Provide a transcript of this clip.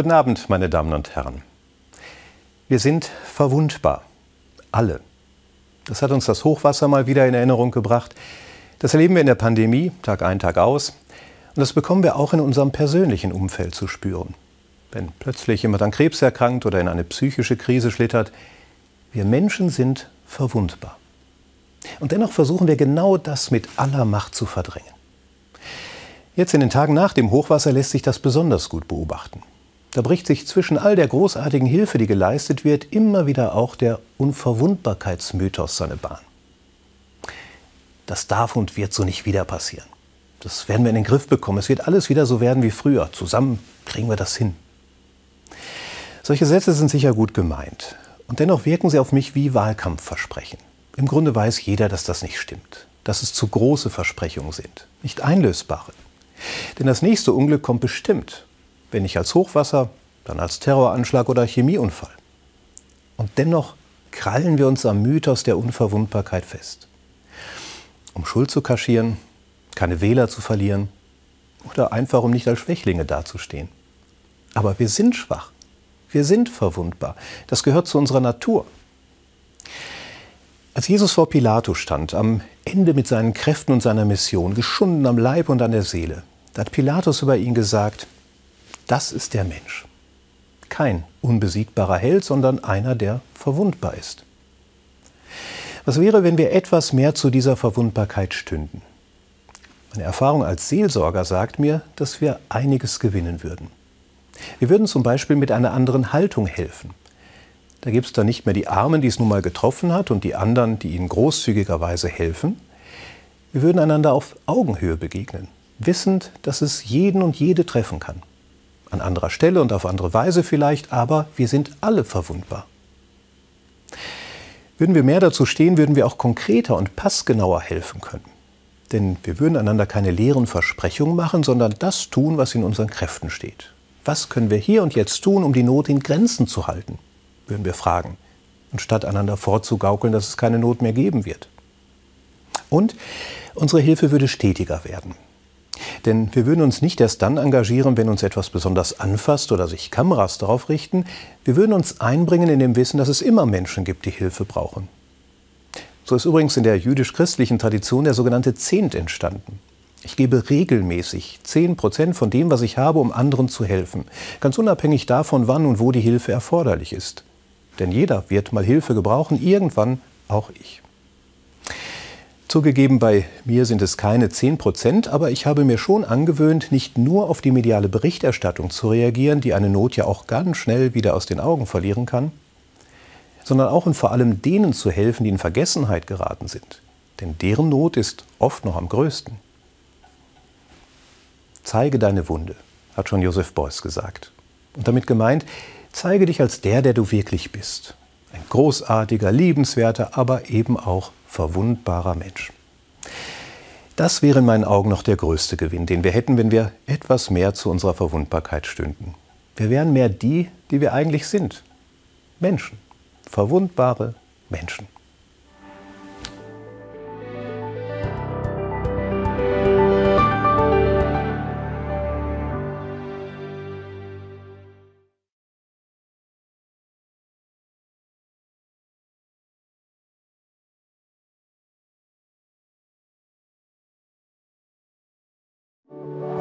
Guten Abend, meine Damen und Herren. Wir sind verwundbar. Alle. Das hat uns das Hochwasser mal wieder in Erinnerung gebracht. Das erleben wir in der Pandemie, Tag ein, Tag aus. Und das bekommen wir auch in unserem persönlichen Umfeld zu spüren. Wenn plötzlich jemand an Krebs erkrankt oder in eine psychische Krise schlittert, wir Menschen sind verwundbar. Und dennoch versuchen wir genau das mit aller Macht zu verdrängen. Jetzt in den Tagen nach dem Hochwasser lässt sich das besonders gut beobachten. Da bricht sich zwischen all der großartigen Hilfe, die geleistet wird, immer wieder auch der Unverwundbarkeitsmythos seine Bahn. Das darf und wird so nicht wieder passieren. Das werden wir in den Griff bekommen. Es wird alles wieder so werden wie früher. Zusammen kriegen wir das hin. Solche Sätze sind sicher gut gemeint. Und dennoch wirken sie auf mich wie Wahlkampfversprechen. Im Grunde weiß jeder, dass das nicht stimmt. Dass es zu große Versprechungen sind. Nicht einlösbare. Denn das nächste Unglück kommt bestimmt. Wenn nicht als Hochwasser, dann als Terroranschlag oder Chemieunfall. Und dennoch krallen wir uns am Mythos der Unverwundbarkeit fest. Um Schuld zu kaschieren, keine Wähler zu verlieren oder einfach um nicht als Schwächlinge dazustehen. Aber wir sind schwach. Wir sind verwundbar. Das gehört zu unserer Natur. Als Jesus vor Pilatus stand, am Ende mit seinen Kräften und seiner Mission, geschunden am Leib und an der Seele, da hat Pilatus über ihn gesagt, das ist der Mensch. Kein unbesiegbarer Held, sondern einer, der verwundbar ist. Was wäre, wenn wir etwas mehr zu dieser Verwundbarkeit stünden? Meine Erfahrung als Seelsorger sagt mir, dass wir einiges gewinnen würden. Wir würden zum Beispiel mit einer anderen Haltung helfen. Da gibt es dann nicht mehr die Armen, die es nun mal getroffen hat, und die anderen, die ihnen großzügigerweise helfen. Wir würden einander auf Augenhöhe begegnen, wissend, dass es jeden und jede treffen kann. An anderer Stelle und auf andere Weise vielleicht, aber wir sind alle verwundbar. Würden wir mehr dazu stehen, würden wir auch konkreter und passgenauer helfen können. Denn wir würden einander keine leeren Versprechungen machen, sondern das tun, was in unseren Kräften steht. Was können wir hier und jetzt tun, um die Not in Grenzen zu halten? Würden wir fragen, anstatt einander vorzugaukeln, dass es keine Not mehr geben wird. Und unsere Hilfe würde stetiger werden. Denn wir würden uns nicht erst dann engagieren, wenn uns etwas besonders anfasst oder sich Kameras darauf richten. Wir würden uns einbringen in dem Wissen, dass es immer Menschen gibt, die Hilfe brauchen. So ist übrigens in der jüdisch-christlichen Tradition der sogenannte Zehnt entstanden. Ich gebe regelmäßig 10 Prozent von dem, was ich habe, um anderen zu helfen. Ganz unabhängig davon, wann und wo die Hilfe erforderlich ist. Denn jeder wird mal Hilfe gebrauchen, irgendwann auch ich. Zugegeben, bei mir sind es keine 10 Prozent, aber ich habe mir schon angewöhnt, nicht nur auf die mediale Berichterstattung zu reagieren, die eine Not ja auch ganz schnell wieder aus den Augen verlieren kann, sondern auch und vor allem denen zu helfen, die in Vergessenheit geraten sind. Denn deren Not ist oft noch am größten. Zeige deine Wunde, hat schon Josef Beuys gesagt. Und damit gemeint, zeige dich als der, der du wirklich bist. Ein großartiger, liebenswerter, aber eben auch verwundbarer Mensch. Das wäre in meinen Augen noch der größte Gewinn, den wir hätten, wenn wir etwas mehr zu unserer Verwundbarkeit stünden. Wir wären mehr die, die wir eigentlich sind. Menschen. Verwundbare Menschen. Yeah.